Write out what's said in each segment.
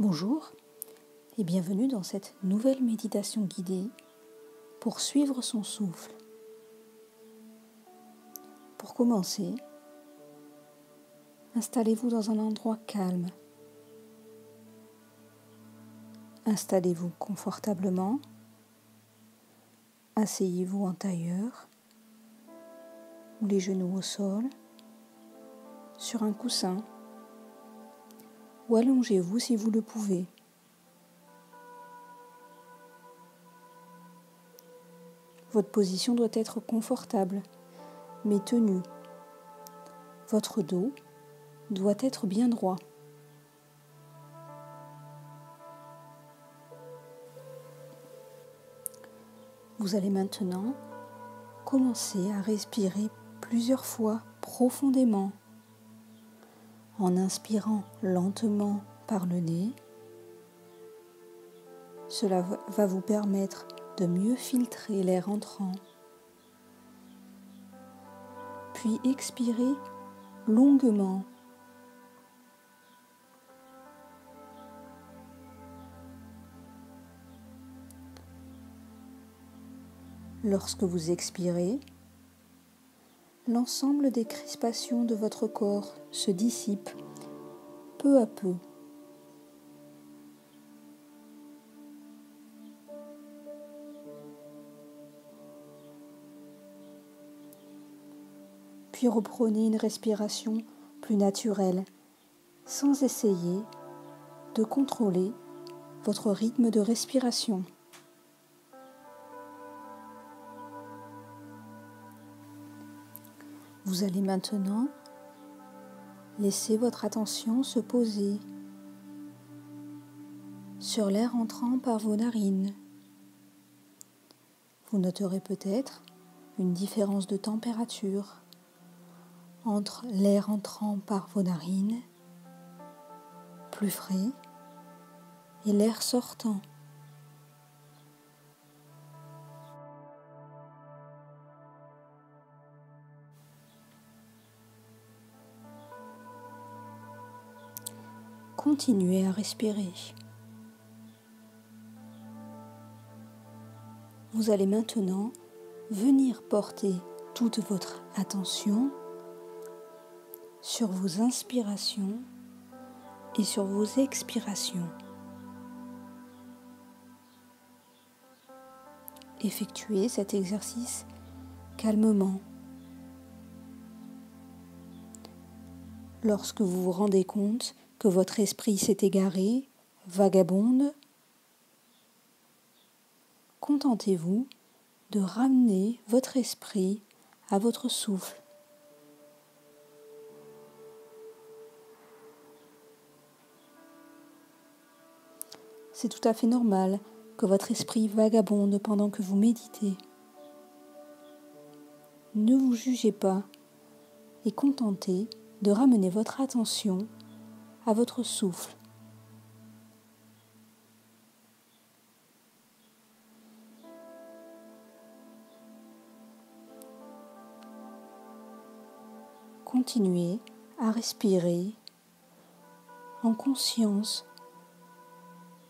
Bonjour et bienvenue dans cette nouvelle méditation guidée pour suivre son souffle. Pour commencer, installez-vous dans un endroit calme. Installez-vous confortablement. Asseyez-vous en tailleur ou les genoux au sol, sur un coussin ou allongez-vous si vous le pouvez? Votre position doit être confortable, mais tenue. Votre dos doit être bien droit. Vous allez maintenant commencer à respirer plusieurs fois profondément en inspirant lentement par le nez. Cela va vous permettre de mieux filtrer l'air entrant. Puis expirez longuement. Lorsque vous expirez, l'ensemble des crispations de votre corps se dissipe peu à peu. Puis reprenez une respiration plus naturelle, sans essayer de contrôler votre rythme de respiration. Vous allez maintenant laisser votre attention se poser sur l'air entrant par vos narines. Vous noterez peut-être une différence de température entre l'air entrant par vos narines, plus frais, et l'air sortant, continuez à respirer. Vous allez maintenant venir porter toute votre attention sur vos inspirations et sur vos expirations. Effectuez cet exercice calmement. Lorsque vous vous rendez compte que votre esprit s'est égaré, vagabonde, contentez-vous de ramener votre esprit à votre souffle. C'est tout à fait normal que votre esprit vagabonde pendant que vous méditez. Ne vous jugez pas et contentez de ramener votre attention à votre souffle. Continuez à respirer en conscience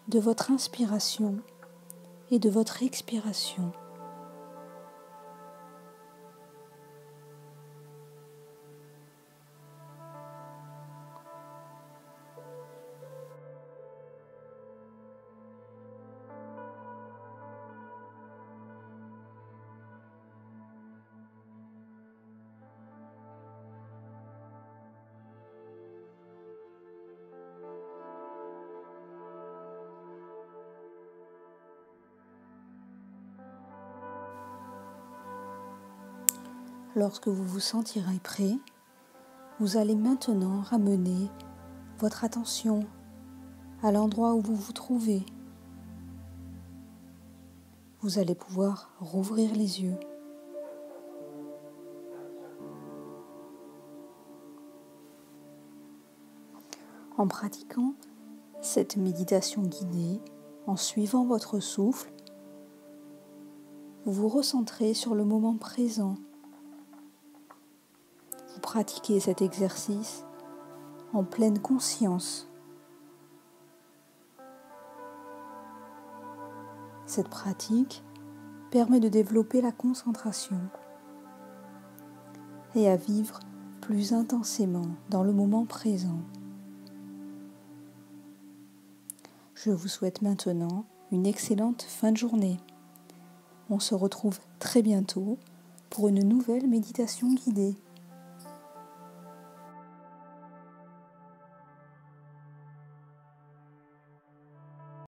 de votre inspiration et de votre expiration. Lorsque vous vous sentirez prêt, vous allez maintenant ramener votre attention à l'endroit où vous vous trouvez. Vous allez pouvoir rouvrir les yeux. En pratiquant cette méditation guidée, en suivant votre souffle, vous vous recentrez sur le moment présent pratiquez cet exercice en pleine conscience. Cette pratique permet de développer la concentration et à vivre plus intensément dans le moment présent. Je vous souhaite maintenant une excellente fin de journée. On se retrouve très bientôt pour une nouvelle méditation guidée.